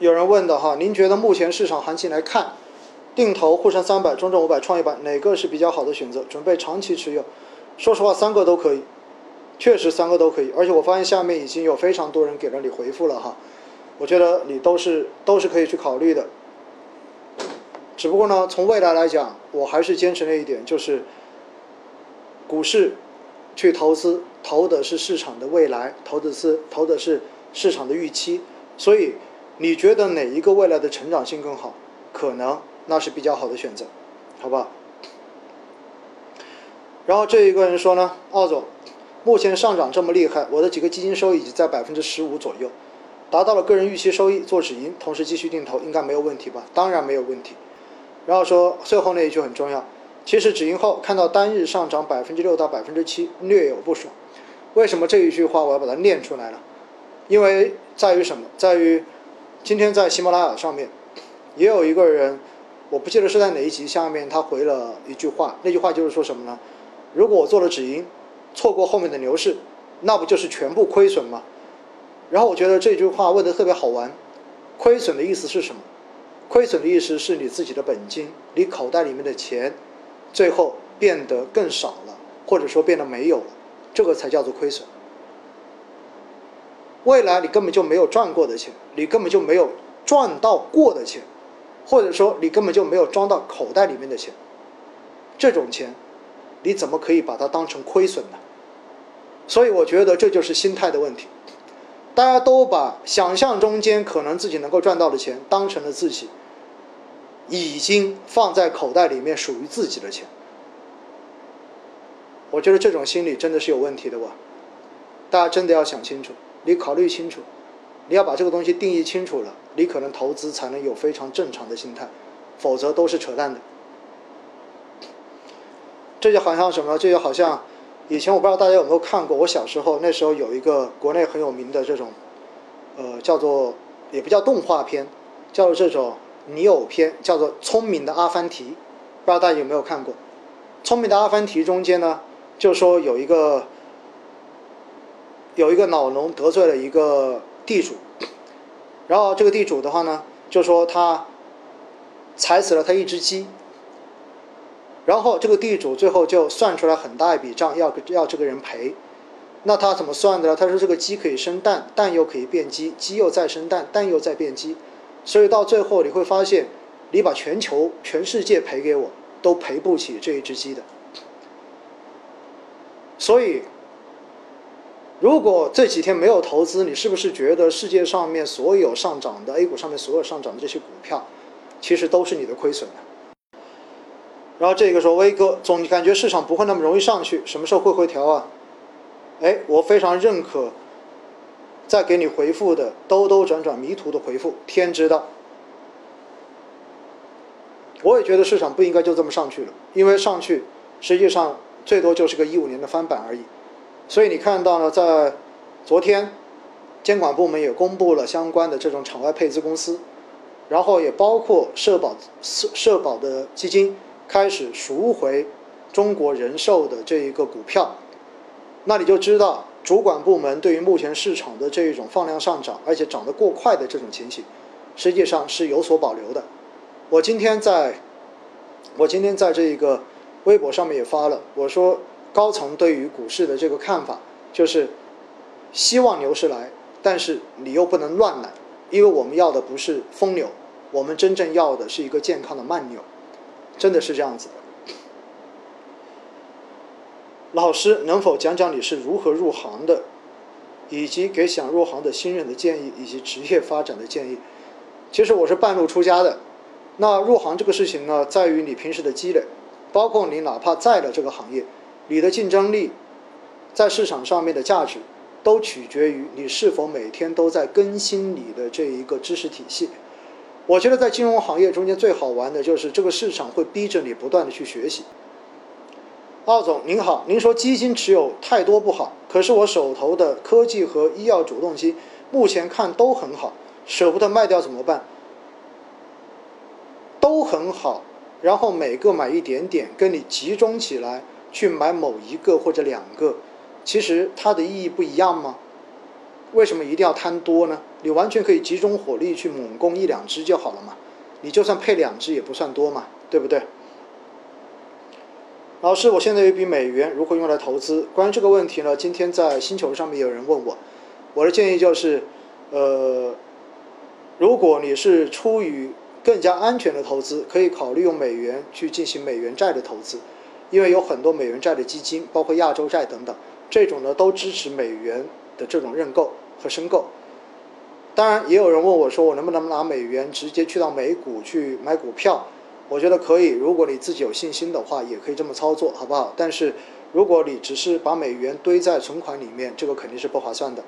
有人问的哈，您觉得目前市场行情来看，定投沪深三百、中证五百、创业板哪个是比较好的选择？准备长期持有？说实话，三个都可以，确实三个都可以。而且我发现下面已经有非常多人给了你回复了哈，我觉得你都是都是可以去考虑的。只不过呢，从未来来讲，我还是坚持那一点，就是股市去投资，投的是市场的未来，投的是投的是市场的预期。所以，你觉得哪一个未来的成长性更好？可能那是比较好的选择，好吧？然后这一个人说呢，奥总，目前上涨这么厉害，我的几个基金收益已经在百分之十五左右，达到了个人预期收益，做止盈，同时继续定投，应该没有问题吧？当然没有问题。然后说最后那一句很重要，其实止盈后看到单日上涨百分之六到百分之七，略有不爽。为什么这一句话我要把它念出来了？因为在于什么？在于今天在喜马拉雅上面也有一个人，我不记得是在哪一集下面，他回了一句话，那句话就是说什么呢？如果我做了止盈，错过后面的牛市，那不就是全部亏损吗？然后我觉得这句话问的特别好玩，亏损的意思是什么？亏损的意思是你自己的本金，你口袋里面的钱，最后变得更少了，或者说变得没有了，这个才叫做亏损。未来你根本就没有赚过的钱，你根本就没有赚到过的钱，或者说你根本就没有装到口袋里面的钱，这种钱，你怎么可以把它当成亏损呢？所以我觉得这就是心态的问题。大家都把想象中间可能自己能够赚到的钱当成了自己已经放在口袋里面属于自己的钱，我觉得这种心理真的是有问题的哇！大家真的要想清楚，你考虑清楚，你要把这个东西定义清楚了，你可能投资才能有非常正常的心态，否则都是扯淡的。这就好像什么？这就好像。以前我不知道大家有没有看过，我小时候那时候有一个国内很有名的这种，呃，叫做也不叫动画片，叫做这种拟偶片，叫做《聪明的阿凡提》，不知道大家有没有看过？《聪明的阿凡提》中间呢，就说有一个有一个老农得罪了一个地主，然后这个地主的话呢，就说他踩死了他一只鸡。然后这个地主最后就算出来很大一笔账，要要这个人赔。那他怎么算的呢？他说这个鸡可以生蛋，蛋又可以变鸡，鸡又再生蛋，蛋又再变鸡。所以到最后你会发现，你把全球、全世界赔给我，都赔不起这一只鸡的。所以，如果这几天没有投资，你是不是觉得世界上面所有上涨的 A 股上面所有上涨的这些股票，其实都是你的亏损呢？然后这个说威哥总感觉市场不会那么容易上去，什么时候会回调啊？哎，我非常认可，在给你回复的兜兜转转迷途的回复，天知道。我也觉得市场不应该就这么上去了，因为上去实际上最多就是个一五年的翻版而已。所以你看到呢，在昨天，监管部门也公布了相关的这种场外配资公司，然后也包括社保社社保的基金。开始赎回中国人寿的这一个股票，那你就知道主管部门对于目前市场的这一种放量上涨，而且涨得过快的这种情形，实际上是有所保留的。我今天在，我今天在这一个微博上面也发了，我说高层对于股市的这个看法就是希望牛市来，但是你又不能乱来，因为我们要的不是疯牛，我们真正要的是一个健康的慢牛。真的是这样子的。老师能否讲讲你是如何入行的，以及给想入行的新人的建议，以及职业发展的建议？其实我是半路出家的。那入行这个事情呢，在于你平时的积累，包括你哪怕在了这个行业，你的竞争力，在市场上面的价值，都取决于你是否每天都在更新你的这一个知识体系。我觉得在金融行业中间最好玩的就是这个市场会逼着你不断的去学习。奥总您好，您说基金持有太多不好，可是我手头的科技和医药主动基目前看都很好，舍不得卖掉怎么办？都很好，然后每个买一点点，跟你集中起来去买某一个或者两个，其实它的意义不一样吗？为什么一定要贪多呢？你完全可以集中火力去猛攻一两只就好了嘛。你就算配两只也不算多嘛，对不对？老师，我现在有一笔美元，如何用来投资？关于这个问题呢，今天在星球上面有人问我，我的建议就是，呃，如果你是出于更加安全的投资，可以考虑用美元去进行美元债的投资，因为有很多美元债的基金，包括亚洲债等等，这种呢都支持美元的这种认购和申购。当然，也有人问我说，我能不能拿美元直接去到美股去买股票？我觉得可以，如果你自己有信心的话，也可以这么操作，好不好？但是，如果你只是把美元堆在存款里面，这个肯定是不划算的。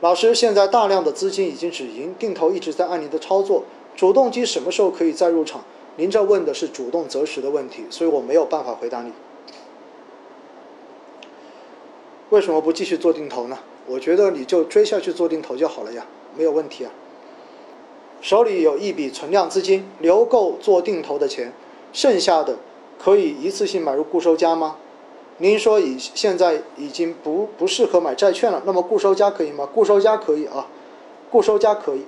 老师，现在大量的资金已经止盈，定投一直在按您的操作，主动基什么时候可以再入场？您这问的是主动择时的问题，所以我没有办法回答你。为什么不继续做定投呢？我觉得你就追下去做定投就好了呀，没有问题啊。手里有一笔存量资金，留够做定投的钱，剩下的可以一次性买入固收加吗？您说已现在已经不不适合买债券了，那么固收加可以吗？固收加可以啊，固收加可以。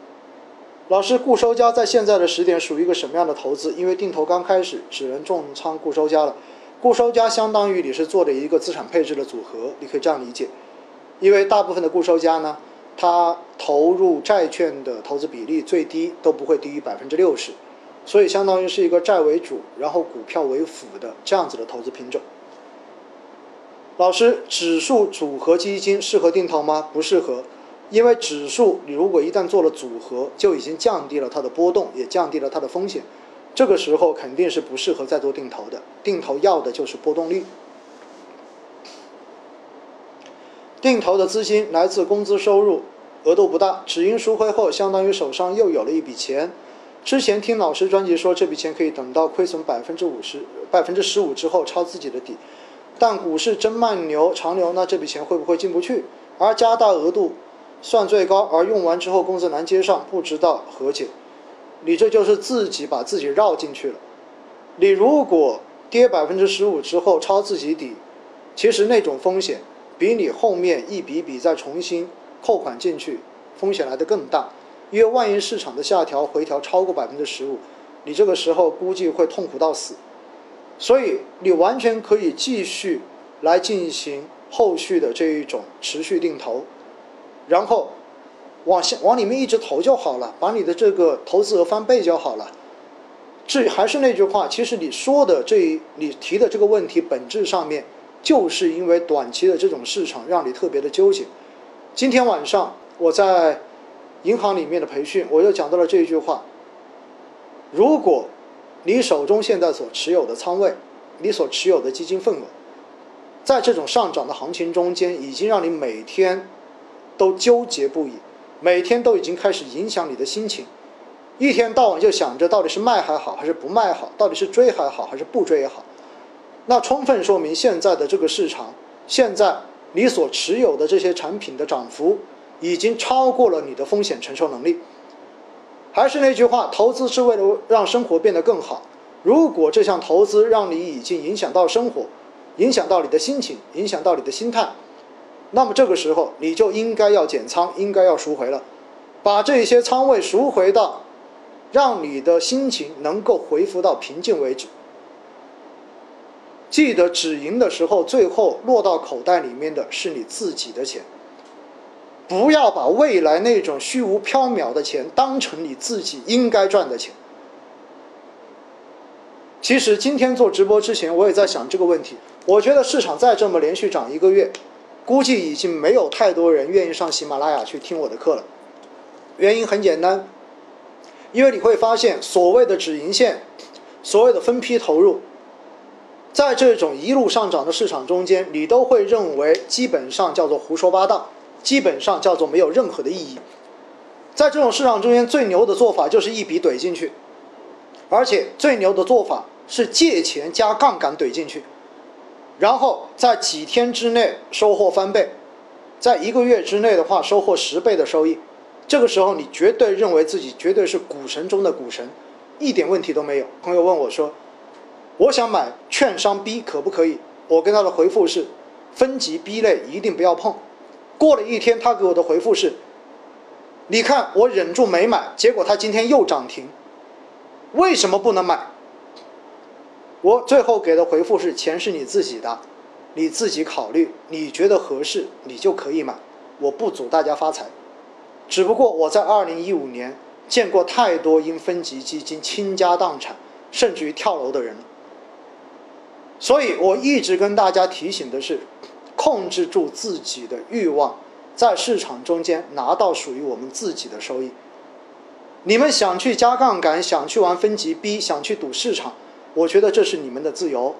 老师，固收加在现在的时点属于一个什么样的投资？因为定投刚开始只能重仓固收加了，固收加相当于你是做的一个资产配置的组合，你可以这样理解。因为大部分的固收加呢。它投入债券的投资比例最低都不会低于百分之六十，所以相当于是一个债为主，然后股票为辅的这样子的投资品种。老师，指数组合基金适合定投吗？不适合，因为指数你如果一旦做了组合，就已经降低了它的波动，也降低了它的风险，这个时候肯定是不适合再做定投的。定投要的就是波动率。定投的资金来自工资收入，额度不大，止盈赎回后，相当于手上又有了一笔钱。之前听老师专辑说，这笔钱可以等到亏损百分之五十、百分之十五之后抄自己的底。但股市真慢牛、长牛，那这笔钱会不会进不去？而加大额度算最高，而用完之后工资难接上，不知道何解？你这就是自己把自己绕进去了。你如果跌百分之十五之后抄自己底，其实那种风险。比你后面一笔笔再重新扣款进去，风险来的更大，因为万一市场的下调回调超过百分之十五，你这个时候估计会痛苦到死。所以你完全可以继续来进行后续的这一种持续定投，然后往下往里面一直投就好了，把你的这个投资额翻倍就好了。至于还是那句话，其实你说的这一你提的这个问题本质上面。就是因为短期的这种市场让你特别的纠结。今天晚上我在银行里面的培训，我又讲到了这一句话：如果你手中现在所持有的仓位，你所持有的基金份额，在这种上涨的行情中间，已经让你每天都纠结不已，每天都已经开始影响你的心情，一天到晚就想着到底是卖还好还是不卖好，到底是追还好还是不追也好。那充分说明现在的这个市场，现在你所持有的这些产品的涨幅已经超过了你的风险承受能力。还是那句话，投资是为了让生活变得更好。如果这项投资让你已经影响到生活，影响到你的心情，影响到你的心态，那么这个时候你就应该要减仓，应该要赎回了，把这些仓位赎回到让你的心情能够恢复到平静为止。记得止盈的时候，最后落到口袋里面的是你自己的钱。不要把未来那种虚无缥缈的钱当成你自己应该赚的钱。其实今天做直播之前，我也在想这个问题。我觉得市场再这么连续涨一个月，估计已经没有太多人愿意上喜马拉雅去听我的课了。原因很简单，因为你会发现，所谓的止盈线，所谓的分批投入。在这种一路上涨的市场中间，你都会认为基本上叫做胡说八道，基本上叫做没有任何的意义。在这种市场中间，最牛的做法就是一笔怼进去，而且最牛的做法是借钱加杠杆怼进去，然后在几天之内收获翻倍，在一个月之内的话收获十倍的收益。这个时候，你绝对认为自己绝对是股神中的股神，一点问题都没有。朋友问我说。我想买券商 B 可不可以？我跟他的回复是，分级 B 类一定不要碰。过了一天，他给我的回复是，你看我忍住没买，结果他今天又涨停，为什么不能买？我最后给的回复是：钱是你自己的，你自己考虑，你觉得合适，你就可以买。我不阻大家发财，只不过我在二零一五年见过太多因分级基金倾家荡产，甚至于跳楼的人了。所以我一直跟大家提醒的是，控制住自己的欲望，在市场中间拿到属于我们自己的收益。你们想去加杠杆，想去玩分级 B，想去赌市场，我觉得这是你们的自由，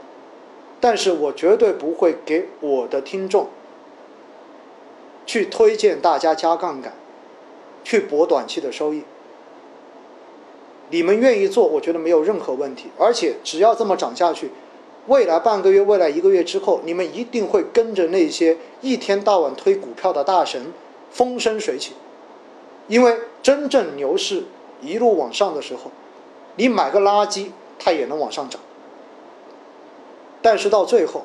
但是我绝对不会给我的听众去推荐大家加杠杆，去博短期的收益。你们愿意做，我觉得没有任何问题，而且只要这么涨下去。未来半个月、未来一个月之后，你们一定会跟着那些一天到晚推股票的大神风生水起，因为真正牛市一路往上的时候，你买个垃圾它也能往上涨。但是到最后，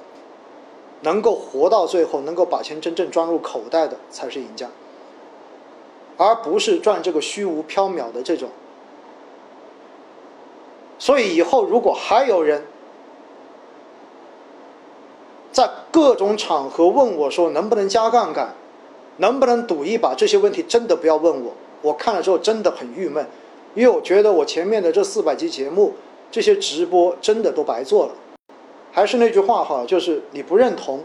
能够活到最后，能够把钱真正装入口袋的才是赢家，而不是赚这个虚无缥缈的这种。所以以后如果还有人，在各种场合问我说能不能加杠杆，能不能赌一把？这些问题真的不要问我，我看了之后真的很郁闷，因为我觉得我前面的这四百集节目，这些直播真的都白做了。还是那句话哈，就是你不认同，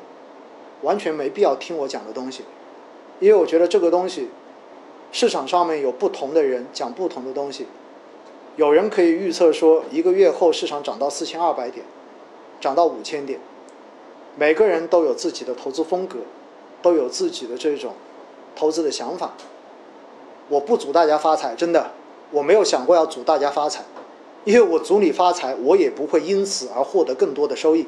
完全没必要听我讲的东西，因为我觉得这个东西，市场上面有不同的人讲不同的东西，有人可以预测说一个月后市场涨到四千二百点，涨到五千点。每个人都有自己的投资风格，都有自己的这种投资的想法。我不祝大家发财，真的，我没有想过要祝大家发财，因为我祝你发财，我也不会因此而获得更多的收益。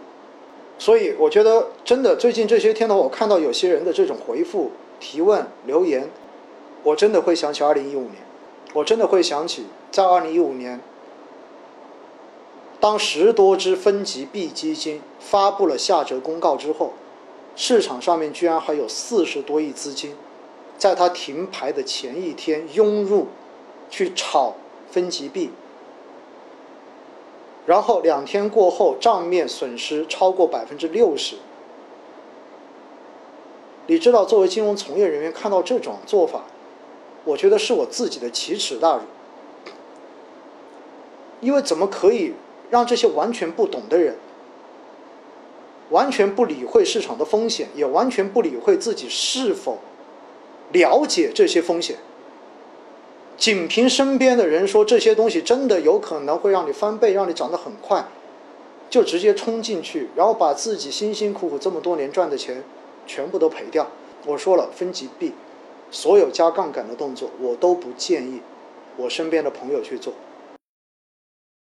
所以我觉得，真的最近这些天呢，我看到有些人的这种回复、提问、留言，我真的会想起二零一五年，我真的会想起在二零一五年。当十多只分级 B 基金发布了下折公告之后，市场上面居然还有四十多亿资金，在它停牌的前一天涌入，去炒分级 B，然后两天过后账面损失超过百分之六十。你知道，作为金融从业人员看到这种做法，我觉得是我自己的奇耻大辱，因为怎么可以？让这些完全不懂的人，完全不理会市场的风险，也完全不理会自己是否了解这些风险，仅凭身边的人说这些东西真的有可能会让你翻倍，让你涨得很快，就直接冲进去，然后把自己辛辛苦苦这么多年赚的钱全部都赔掉。我说了，分级币，所有加杠杆的动作，我都不建议我身边的朋友去做。